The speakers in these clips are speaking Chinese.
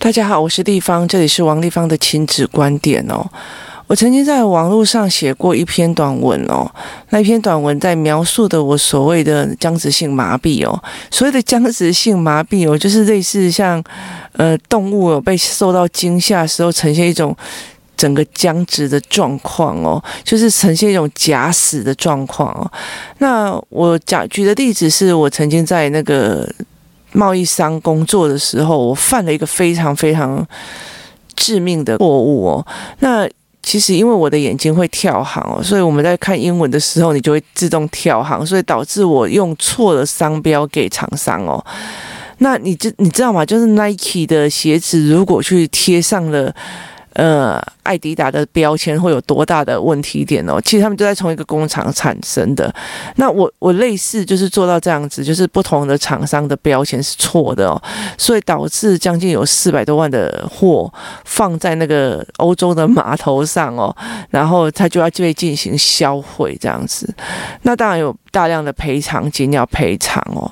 大家好，我是丽芳，这里是王立芳的亲子观点哦。我曾经在网络上写过一篇短文哦，那一篇短文在描述的我所谓的僵直性麻痹哦，所谓的僵直性麻痹哦，就是类似像呃动物有被受到惊吓时候呈现一种整个僵直的状况哦，就是呈现一种假死的状况哦。那我讲举的例子是我曾经在那个。贸易商工作的时候，我犯了一个非常非常致命的错误哦。那其实因为我的眼睛会跳行哦，所以我们在看英文的时候，你就会自动跳行，所以导致我用错了商标给厂商哦。那你知你知道吗？就是 Nike 的鞋子如果去贴上了。呃，爱迪达的标签会有多大的问题点哦？其实他们都在从一个工厂产生的。那我我类似就是做到这样子，就是不同的厂商的标签是错的哦，所以导致将近有四百多万的货放在那个欧洲的码头上哦，然后他就要被进行销毁这样子。那当然有大量的赔偿金要赔偿哦。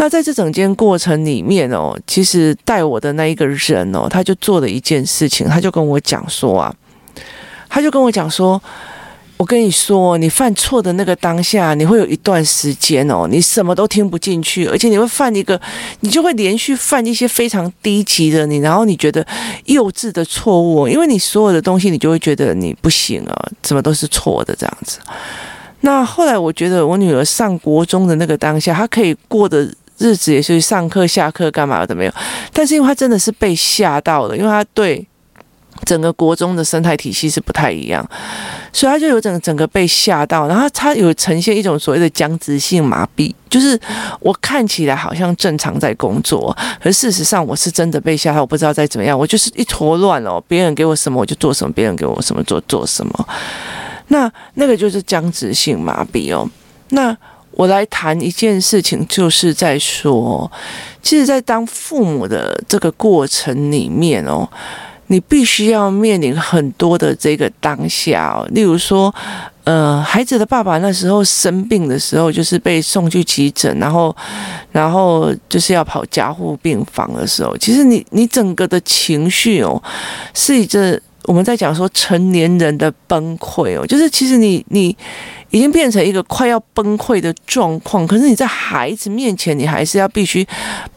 那在这整件过程里面哦，其实带我的那一个人哦，他就做了一件事情，他就跟我讲说啊，他就跟我讲说，我跟你说，你犯错的那个当下，你会有一段时间哦，你什么都听不进去，而且你会犯一个，你就会连续犯一些非常低级的你，然后你觉得幼稚的错误，因为你所有的东西，你就会觉得你不行啊，怎么都是错的这样子。那后来我觉得我女儿上国中的那个当下，她可以过得。日子也是上课下课干嘛的没有，但是因为他真的是被吓到了，因为他对整个国中的生态体系是不太一样，所以他就有整整个被吓到，然后他有呈现一种所谓的僵直性麻痹，就是我看起来好像正常在工作，可事实上我是真的被吓到，我不知道在怎么样，我就是一坨乱哦，别人给我什么我就做什么，别人给我什么做做什么，那那个就是僵直性麻痹哦，那。我来谈一件事情，就是在说，其实，在当父母的这个过程里面哦，你必须要面临很多的这个当下哦。例如说，呃，孩子的爸爸那时候生病的时候，就是被送去急诊，然后，然后就是要跑加护病房的时候，其实你你整个的情绪哦，是一阵我们在讲说成年人的崩溃哦，就是其实你你。已经变成一个快要崩溃的状况，可是你在孩子面前，你还是要必须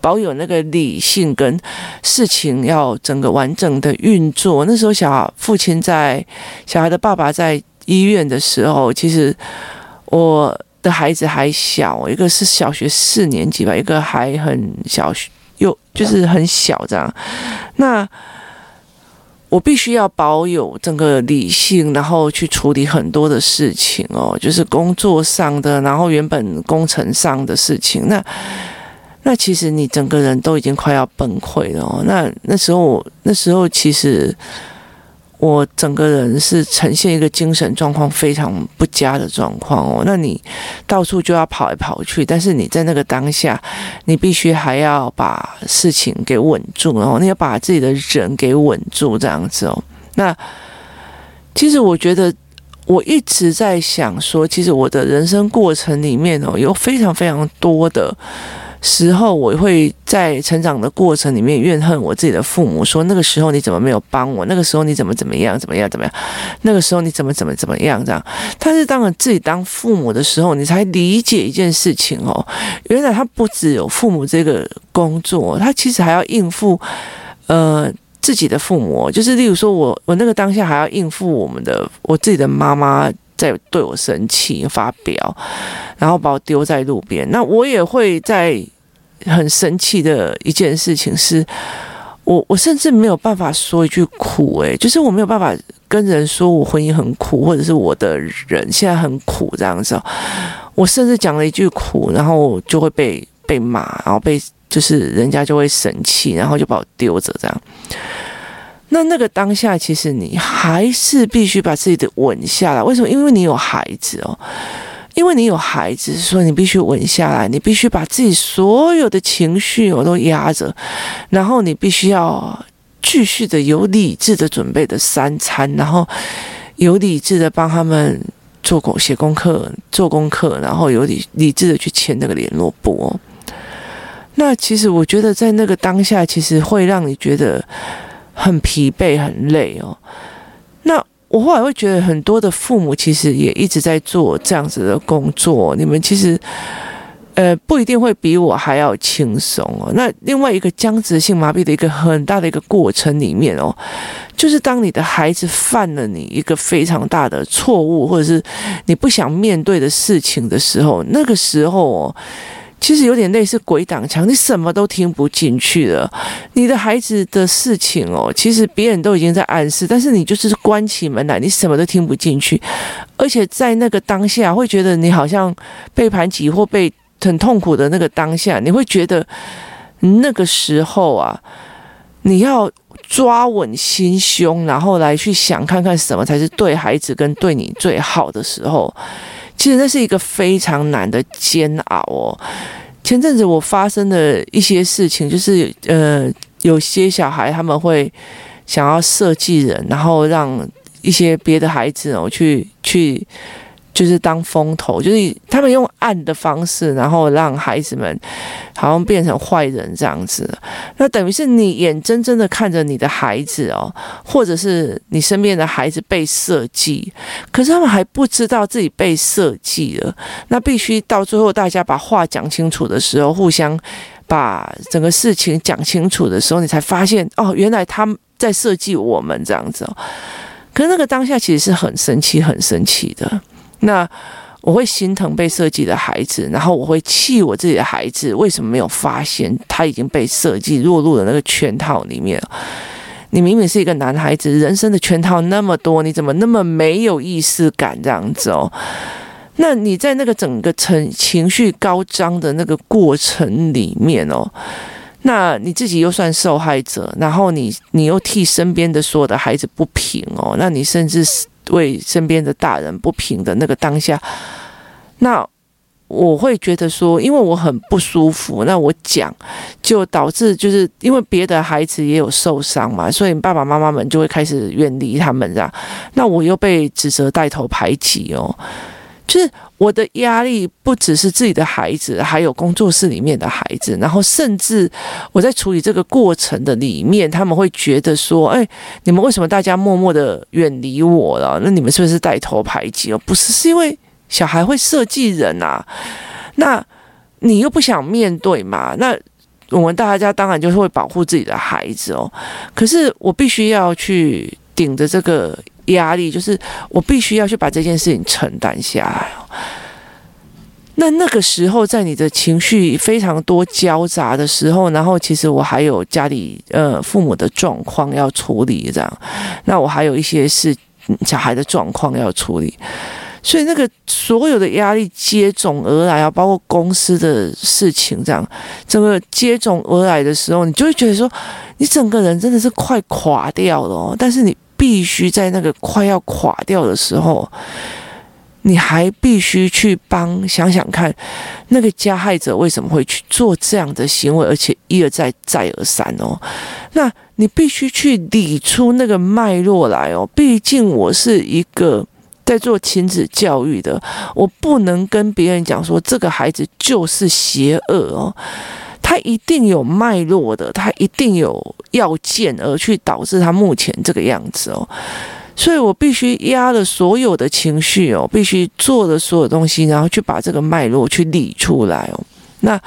保有那个理性跟事情要整个完整的运作。那时候，小父亲在小孩的爸爸在医院的时候，其实我的孩子还小，一个是小学四年级吧，一个还很小，又就是很小这样。那我必须要保有整个理性，然后去处理很多的事情哦，就是工作上的，然后原本工程上的事情。那那其实你整个人都已经快要崩溃了。那那时候，那时候其实。我整个人是呈现一个精神状况非常不佳的状况哦，那你到处就要跑来跑去，但是你在那个当下，你必须还要把事情给稳住，然后你要把自己的人给稳住，这样子哦。那其实我觉得我一直在想说，其实我的人生过程里面哦，有非常非常多的。时候，我会在成长的过程里面怨恨我自己的父母，说那个时候你怎么没有帮我？那个时候你怎么怎么样？怎么样？怎么样？那个时候你怎么怎么怎么样？这样。但是当了自己当父母的时候，你才理解一件事情哦，原来他不只有父母这个工作，他其实还要应付呃自己的父母，就是例如说我我那个当下还要应付我们的我自己的妈妈。在对我生气发飙，然后把我丢在路边。那我也会在很生气的一件事情是，我我甚至没有办法说一句苦，诶，就是我没有办法跟人说我婚姻很苦，或者是我的人现在很苦这样子。我甚至讲了一句苦，然后就会被被骂，然后被就是人家就会生气，然后就把我丢着这样。那那个当下，其实你还是必须把自己的稳下来。为什么？因为你有孩子哦，因为你有孩子，所以你必须稳下来。你必须把自己所有的情绪我都压着，然后你必须要继续的有理智的准备的三餐，然后有理智的帮他们做功写功课、做功课，然后有理理智的去签那个联络簿。那其实我觉得在那个当下，其实会让你觉得很疲惫、很累哦。那我后来会觉得，很多的父母其实也一直在做这样子的工作。你们其实。呃，不一定会比我还要轻松哦。那另外一个僵直性麻痹的一个很大的一个过程里面哦，就是当你的孩子犯了你一个非常大的错误，或者是你不想面对的事情的时候，那个时候哦，其实有点类似鬼挡墙，你什么都听不进去了。你的孩子的事情哦，其实别人都已经在暗示，但是你就是关起门来，你什么都听不进去，而且在那个当下会觉得你好像被盘挤或被。很痛苦的那个当下，你会觉得那个时候啊，你要抓稳心胸，然后来去想看看什么才是对孩子跟对你最好的时候。其实那是一个非常难的煎熬哦。前阵子我发生的一些事情，就是呃，有些小孩他们会想要设计人，然后让一些别的孩子哦去去。就是当风头，就是他们用暗的方式，然后让孩子们好像变成坏人这样子。那等于是你眼睁睁的看着你的孩子哦，或者是你身边的孩子被设计，可是他们还不知道自己被设计了。那必须到最后大家把话讲清楚的时候，互相把整个事情讲清楚的时候，你才发现哦，原来他们在设计我们这样子哦。可是那个当下其实是很生气、很生气的。那我会心疼被设计的孩子，然后我会气我自己的孩子，为什么没有发现他已经被设计落入了那个圈套里面？你明明是一个男孩子，人生的圈套那么多，你怎么那么没有意识感这样子哦？那你在那个整个情情绪高涨的那个过程里面哦，那你自己又算受害者，然后你你又替身边的所有的孩子不平哦，那你甚至是。为身边的大人不平的那个当下，那我会觉得说，因为我很不舒服，那我讲就导致就是因为别的孩子也有受伤嘛，所以爸爸妈妈们就会开始远离他们这样，那我又被指责带头排挤哦。就是我的压力不只是自己的孩子，还有工作室里面的孩子，然后甚至我在处理这个过程的里面，他们会觉得说：“哎，你们为什么大家默默的远离我了？那你们是不是带头排挤哦？不是，是因为小孩会设计人啊。那你又不想面对嘛？那我们大家当然就是会保护自己的孩子哦。可是我必须要去顶着这个。”压力就是我必须要去把这件事情承担下来。那那个时候，在你的情绪非常多交杂的时候，然后其实我还有家里呃父母的状况要处理，这样，那我还有一些是小孩的状况要处理，所以那个所有的压力接踵而来啊，包括公司的事情，这样整个接踵而来的时候，你就会觉得说，你整个人真的是快垮掉了，但是你。必须在那个快要垮掉的时候，你还必须去帮想想看，那个加害者为什么会去做这样的行为，而且一而再再而三哦。那你必须去理出那个脉络来哦。毕竟我是一个在做亲子教育的，我不能跟别人讲说这个孩子就是邪恶哦。他一定有脉络的，他一定有要件而去导致他目前这个样子哦，所以我必须压了所有的情绪哦，必须做的所有东西，然后去把这个脉络去理出来哦。那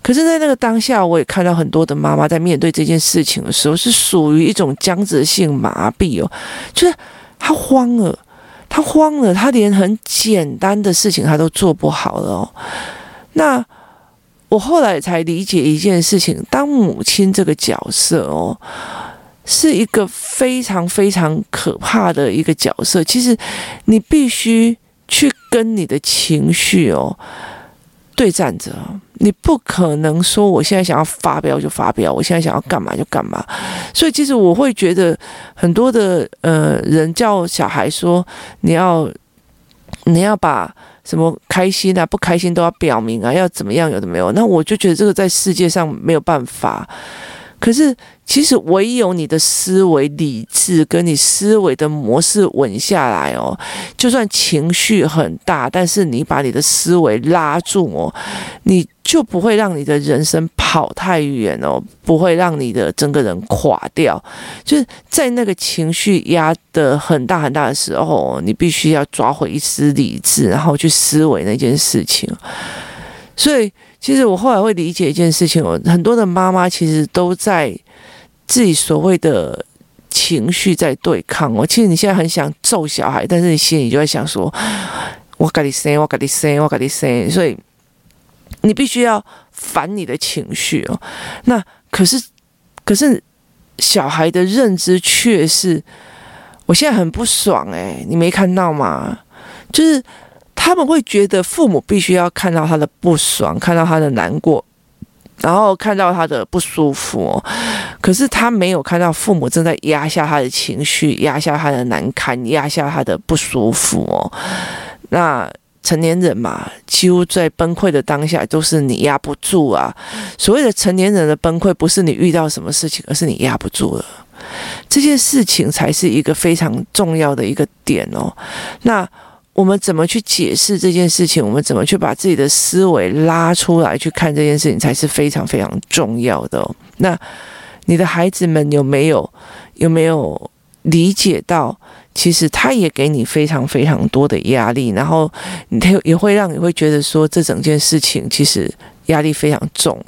可是，在那个当下，我也看到很多的妈妈在面对这件事情的时候，是属于一种僵直性麻痹哦，就是他慌了，他慌了，他连很简单的事情他都做不好了哦。那。我后来才理解一件事情，当母亲这个角色哦，是一个非常非常可怕的一个角色。其实你必须去跟你的情绪哦对战着，你不可能说我现在想要发飙就发飙，我现在想要干嘛就干嘛。所以其实我会觉得很多的呃人叫小孩说你要你要把。什么开心啊，不开心都要表明啊，要怎么样？有的没有？那我就觉得这个在世界上没有办法。可是，其实唯有你的思维理智跟你思维的模式稳下来哦，就算情绪很大，但是你把你的思维拉住哦，你就不会让你的人生跑太远哦，不会让你的整个人垮掉。就是在那个情绪压得很大很大的时候，你必须要抓回一丝理智，然后去思维那件事情。所以。其实我后来会理解一件事情，很多的妈妈其实都在自己所谓的情绪在对抗。我其实你现在很想揍小孩，但是你心里就在想说：“我跟你生，我跟你生，我跟你生。”所以你必须要反你的情绪哦。那可是，可是小孩的认知却是，我现在很不爽诶，你没看到吗？就是。他们会觉得父母必须要看到他的不爽，看到他的难过，然后看到他的不舒服。可是他没有看到父母正在压下他的情绪，压下他的难堪，压下他的不舒服哦。那成年人嘛，几乎在崩溃的当下都是你压不住啊。所谓的成年人的崩溃，不是你遇到什么事情，而是你压不住了。这件事情才是一个非常重要的一个点哦。那。我们怎么去解释这件事情？我们怎么去把自己的思维拉出来去看这件事情，才是非常非常重要的。那你的孩子们有没有有没有理解到，其实他也给你非常非常多的压力，然后他也会让你会觉得说，这整件事情其实压力非常重。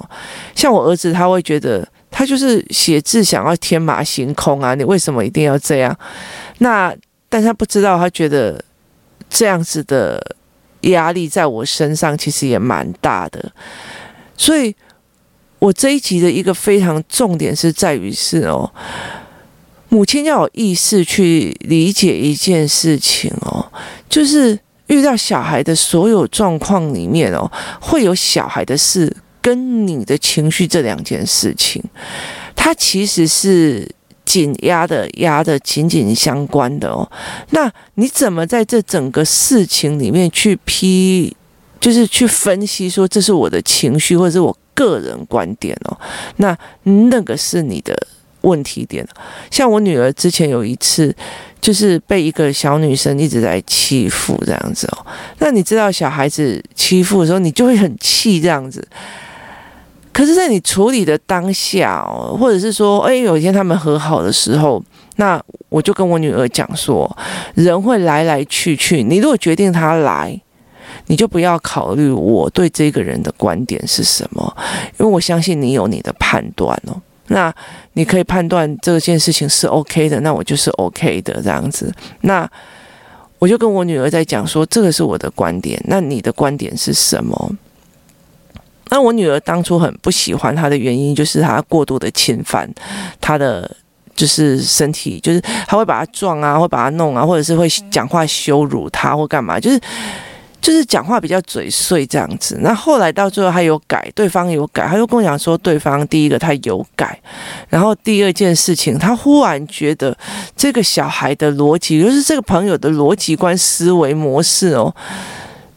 像我儿子，他会觉得他就是写字想要天马行空啊，你为什么一定要这样？那但他不知道，他觉得。这样子的压力在我身上其实也蛮大的，所以我这一集的一个非常重点是在于是哦，母亲要有意识去理解一件事情哦，就是遇到小孩的所有状况里面哦，会有小孩的事跟你的情绪这两件事情，它其实是。紧压的压的紧紧相关的哦，那你怎么在这整个事情里面去批，就是去分析说，这是我的情绪或者是我个人观点哦？那那个是你的问题点。像我女儿之前有一次，就是被一个小女生一直在欺负这样子哦。那你知道小孩子欺负的时候，你就会很气这样子。可是，在你处理的当下，或者是说，哎，有一天他们和好的时候，那我就跟我女儿讲说，人会来来去去，你如果决定他来，你就不要考虑我对这个人的观点是什么，因为我相信你有你的判断哦。那你可以判断这件事情是 OK 的，那我就是 OK 的这样子。那我就跟我女儿在讲说，这个是我的观点，那你的观点是什么？那我女儿当初很不喜欢他的原因，就是他过度的侵犯他的就是身体，就是他会把他撞啊，会把他弄啊，或者是会讲话羞辱他或干嘛，就是就是讲话比较嘴碎这样子。那后来到最后他有改，对方有改，他就跟我讲说，对方第一个他有改，然后第二件事情，他忽然觉得这个小孩的逻辑，就是这个朋友的逻辑观、思维模式哦，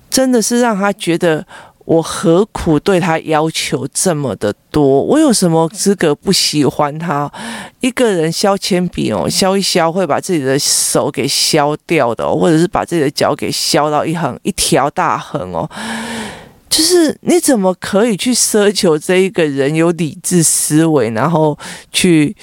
真的是让他觉得。我何苦对他要求这么的多？我有什么资格不喜欢他？一个人削铅笔哦，削一削会把自己的手给削掉的哦，或者是把自己的脚给削到一横一条大横哦。就是你怎么可以去奢求这一个人有理智思维，然后去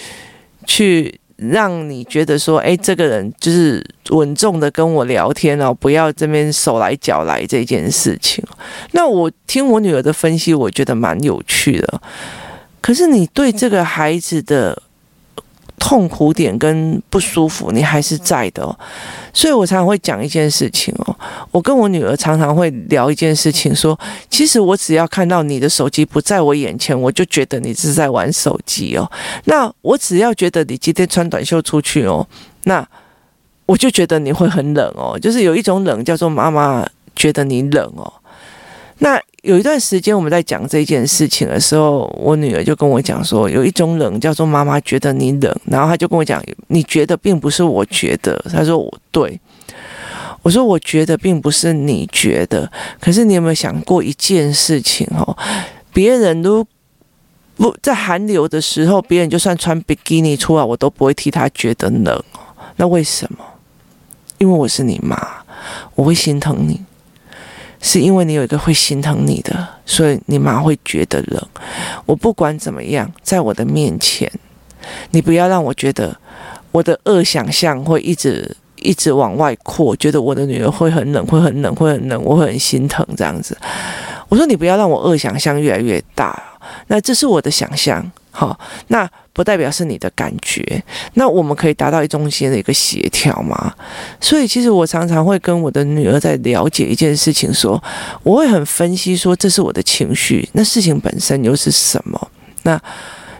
去。让你觉得说，哎，这个人就是稳重的跟我聊天哦，不要这边手来脚来这件事情。那我听我女儿的分析，我觉得蛮有趣的。可是你对这个孩子的。痛苦点跟不舒服，你还是在的哦，所以我常常会讲一件事情哦。我跟我女儿常常会聊一件事情，说，其实我只要看到你的手机不在我眼前，我就觉得你是在玩手机哦。那我只要觉得你今天穿短袖出去哦，那我就觉得你会很冷哦。就是有一种冷叫做妈妈觉得你冷哦。那有一段时间我们在讲这件事情的时候，我女儿就跟我讲说，有一种冷叫做妈妈觉得你冷，然后她就跟我讲，你觉得并不是我觉得，她说我对，我说我觉得并不是你觉得，可是你有没有想过一件事情哦？别人如不在寒流的时候，别人就算穿比基尼出来，我都不会替他觉得冷哦。那为什么？因为我是你妈，我会心疼你，是因为你有一个会心疼你的，所以你妈会觉得冷。我不管怎么样，在我的面前，你不要让我觉得我的恶想象会一直一直往外扩，觉得我的女儿会很冷，会很冷，会很冷，我会很心疼这样子。我说你不要让我恶想象越来越大，那这是我的想象，好，那不代表是你的感觉，那我们可以达到一中间的一个协调吗？所以其实我常常会跟我的女儿在了解一件事情，说我会很分析说这是我的情绪，那事情本身又是什么？那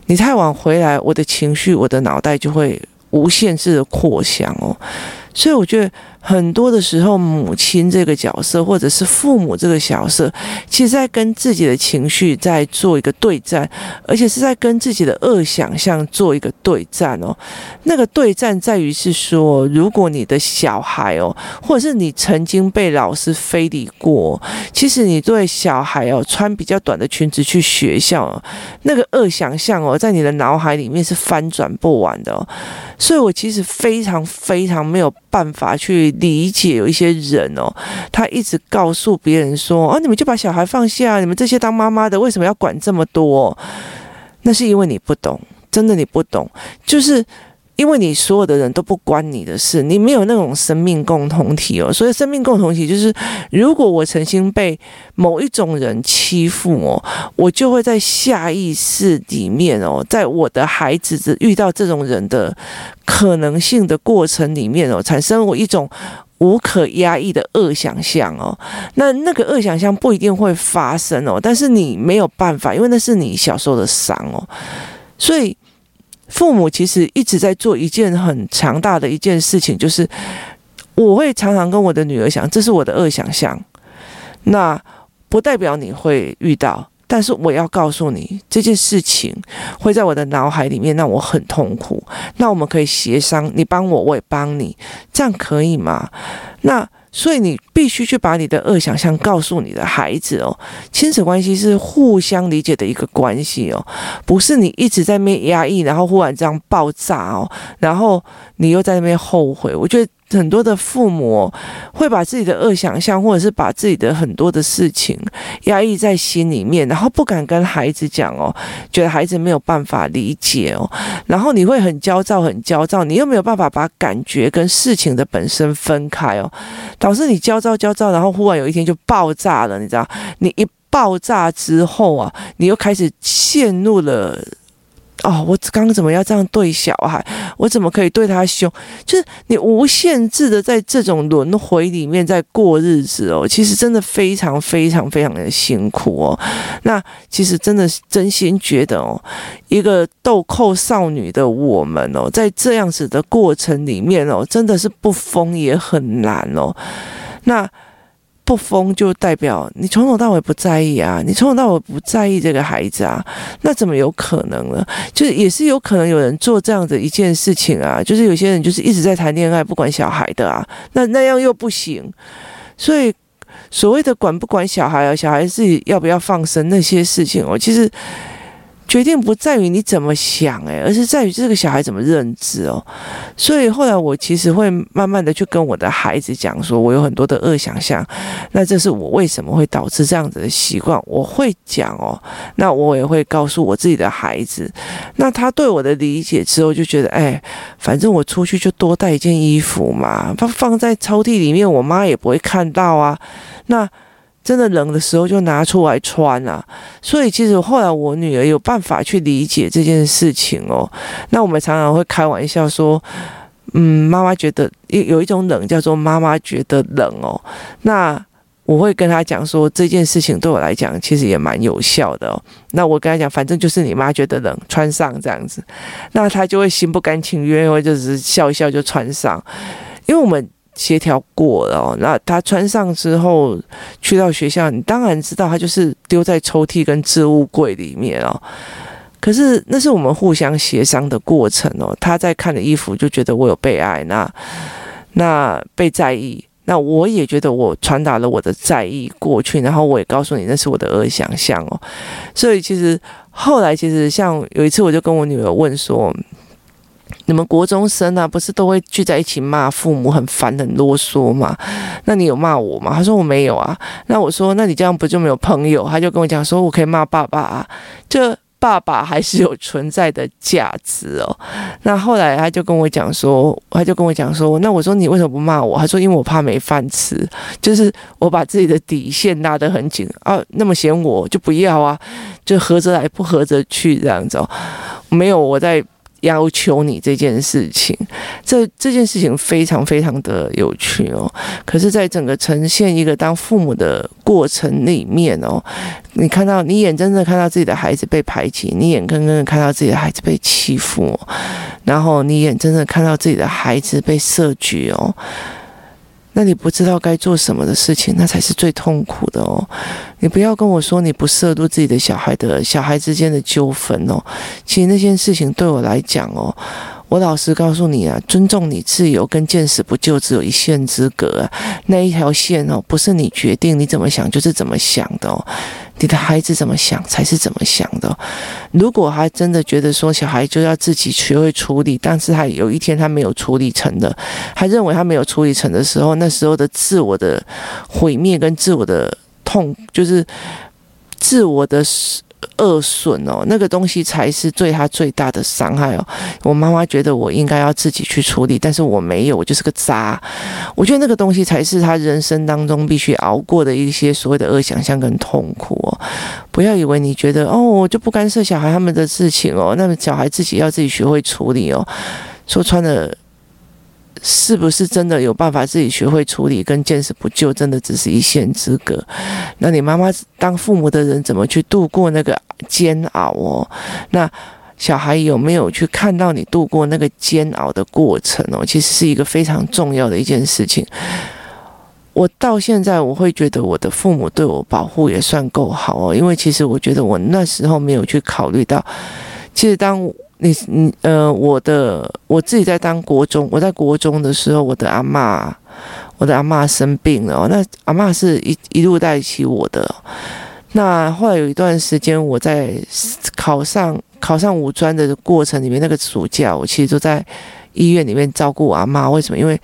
你太晚回来，我的情绪，我的脑袋就会无限制的扩张哦，所以我觉得。很多的时候，母亲这个角色，或者是父母这个角色，其实在跟自己的情绪在做一个对战，而且是在跟自己的恶想象做一个对战哦。那个对战在于是说，如果你的小孩哦，或者是你曾经被老师非礼过，其实你对小孩哦穿比较短的裙子去学校，那个恶想象哦，在你的脑海里面是翻转不完的哦。所以我其实非常非常没有办法去。理解有一些人哦，他一直告诉别人说：“啊，你们就把小孩放下，你们这些当妈妈的为什么要管这么多？”那是因为你不懂，真的你不懂，就是。因为你所有的人都不关你的事，你没有那种生命共同体哦。所以生命共同体就是，如果我曾经被某一种人欺负哦，我就会在下意识里面哦，在我的孩子遇到这种人的可能性的过程里面哦，产生我一种无可压抑的恶想象哦。那那个恶想象不一定会发生哦，但是你没有办法，因为那是你小时候的伤哦，所以。父母其实一直在做一件很强大的一件事情，就是我会常常跟我的女儿讲，这是我的恶想象，那不代表你会遇到，但是我要告诉你，这件事情会在我的脑海里面让我很痛苦。那我们可以协商，你帮我，我也帮你，这样可以吗？那。所以你必须去把你的恶想象告诉你的孩子哦，亲子关系是互相理解的一个关系哦，不是你一直在那边压抑，然后忽然这样爆炸哦，然后你又在那边后悔。我觉得。很多的父母会把自己的恶想象，或者是把自己的很多的事情压抑在心里面，然后不敢跟孩子讲哦，觉得孩子没有办法理解哦，然后你会很焦躁，很焦躁，你又没有办法把感觉跟事情的本身分开哦，导致你焦躁焦躁，然后忽然有一天就爆炸了，你知道？你一爆炸之后啊，你又开始陷入了。哦，我刚刚怎么要这样对小孩？我怎么可以对他凶？就是你无限制的在这种轮回里面在过日子哦，其实真的非常非常非常的辛苦哦。那其实真的真心觉得哦，一个豆蔻少女的我们哦，在这样子的过程里面哦，真的是不疯也很难哦。那。不疯就代表你从头到尾不在意啊，你从头到尾不在意这个孩子啊，那怎么有可能呢？就是也是有可能有人做这样的一件事情啊，就是有些人就是一直在谈恋爱不管小孩的啊，那那样又不行，所以所谓的管不管小孩啊，小孩自己要不要放生那些事情哦，其实。决定不在于你怎么想，诶，而是在于这个小孩怎么认知哦。所以后来我其实会慢慢的去跟我的孩子讲，说我有很多的恶想象，那这是我为什么会导致这样子的习惯，我会讲哦。那我也会告诉我自己的孩子，那他对我的理解之后就觉得，哎，反正我出去就多带一件衣服嘛，放放在抽屉里面，我妈也不会看到啊。那。真的冷的时候就拿出来穿啊，所以其实后来我女儿有办法去理解这件事情哦。那我们常常会开玩笑说，嗯，妈妈觉得有有一种冷叫做妈妈觉得冷哦。那我会跟她讲说，这件事情对我来讲其实也蛮有效的哦。那我跟她讲，反正就是你妈觉得冷，穿上这样子，那她就会心不甘情愿，或者只是笑一笑就穿上，因为我们。协调过了哦，那他穿上之后去到学校，你当然知道他就是丢在抽屉跟置物柜里面哦。可是那是我们互相协商的过程哦。他在看的衣服就觉得我有被爱，那那被在意，那我也觉得我传达了我的在意过去，然后我也告诉你那是我的恶想象哦。所以其实后来其实像有一次，我就跟我女儿问说：“你们国中生啊，不是都会聚在一起骂父母很烦、很啰嗦吗？那你有骂我吗？”他说：“我没有啊。”那我说：“那你这样不就没有朋友？”他就跟我讲说：“我可以骂爸爸啊。”这爸爸还是有存在的价值哦。那后来他就跟我讲说，他就跟我讲说，那我说你为什么不骂我？他说因为我怕没饭吃，就是我把自己的底线拉得很紧啊。那么嫌我就不要啊，就合着来不合着去这样子哦。没有我在。要求你这件事情，这这件事情非常非常的有趣哦。可是，在整个呈现一个当父母的过程里面哦，你看到你眼睁睁看到自己的孩子被排挤，你眼睁睁看到自己的孩子被欺负，然后你眼睁睁看到自己的孩子被设局哦。那你不知道该做什么的事情，那才是最痛苦的哦。你不要跟我说你不涉入自己的小孩的小孩之间的纠纷哦。其实那件事情对我来讲哦。我老实告诉你啊，尊重你自由跟见死不救只有一线之隔，那一条线哦，不是你决定你怎么想就是怎么想的哦，你的孩子怎么想才是怎么想的。如果他真的觉得说小孩就要自己学会处理，但是他有一天他没有处理成的，他认为他没有处理成的时候，那时候的自我的毁灭跟自我的痛，就是自我的。恶损哦，那个东西才是对他最大的伤害哦。我妈妈觉得我应该要自己去处理，但是我没有，我就是个渣。我觉得那个东西才是他人生当中必须熬过的一些所谓的恶想象跟痛苦哦。不要以为你觉得哦，我就不干涉小孩他们的事情哦，那么小孩自己要自己学会处理哦。说穿了。是不是真的有办法自己学会处理，跟见死不救真的只是一线之隔？那你妈妈当父母的人怎么去度过那个煎熬哦？那小孩有没有去看到你度过那个煎熬的过程哦？其实是一个非常重要的一件事情。我到现在我会觉得我的父母对我保护也算够好哦，因为其实我觉得我那时候没有去考虑到，其实当。你你呃，我的我自己在当国中，我在国中的时候，我的阿嬷，我的阿嬷生病了。那阿嬷是一一路带起我的。那后来有一段时间，我在考上考上五专的过程里面，那个暑假，我其实都在医院里面照顾我阿嬷。为什么？因为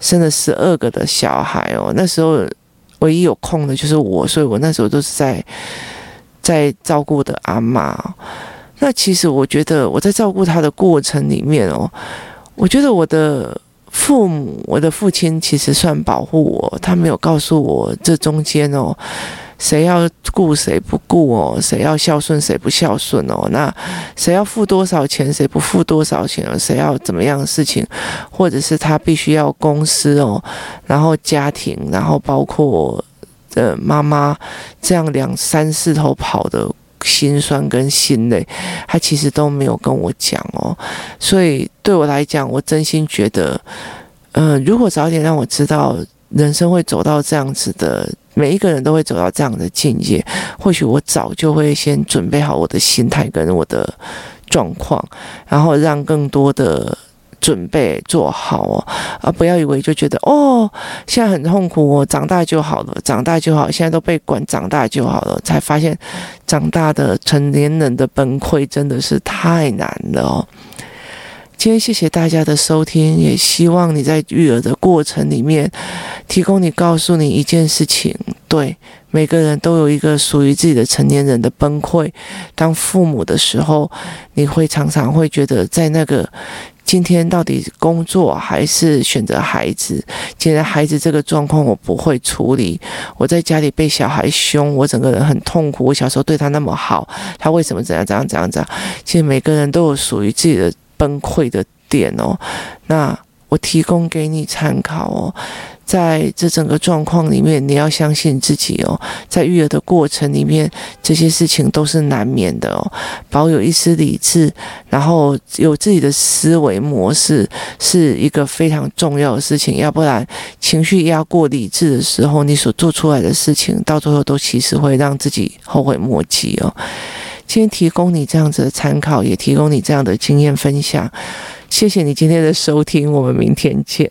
生了十二个的小孩哦，那时候唯一有空的就是我，所以我那时候都是在在照顾的阿嬷。那其实我觉得我在照顾他的过程里面哦，我觉得我的父母，我的父亲其实算保护我，他没有告诉我这中间哦，谁要顾谁不顾哦，谁要孝顺谁不孝顺哦，那谁要付多少钱，谁不付多少钱，谁要怎么样的事情，或者是他必须要公司哦，然后家庭，然后包括的妈妈这样两三四头跑的。心酸跟心累，他其实都没有跟我讲哦，所以对我来讲，我真心觉得，嗯、如果早点让我知道人生会走到这样子的，每一个人都会走到这样的境界，或许我早就会先准备好我的心态跟我的状况，然后让更多的。准备做好哦，啊，不要以为就觉得哦，现在很痛苦哦，长大就好了，长大就好，现在都被管，长大就好了，才发现长大的成年人的崩溃真的是太难了哦。今天谢谢大家的收听，也希望你在育儿的过程里面，提供你告诉你一件事情，对，每个人都有一个属于自己的成年人的崩溃。当父母的时候，你会常常会觉得在那个。今天到底工作还是选择孩子？现在孩子这个状况我不会处理。我在家里被小孩凶，我整个人很痛苦。我小时候对他那么好，他为什么怎样怎样怎样怎样？其实每个人都有属于自己的崩溃的点哦。那我提供给你参考哦。在这整个状况里面，你要相信自己哦。在育儿的过程里面，这些事情都是难免的哦。保有一丝理智，然后有自己的思维模式，是一个非常重要的事情。要不然，情绪压过理智的时候，你所做出来的事情，到最后都其实会让自己后悔莫及哦。今天提供你这样子的参考，也提供你这样的经验分享。谢谢你今天的收听，我们明天见。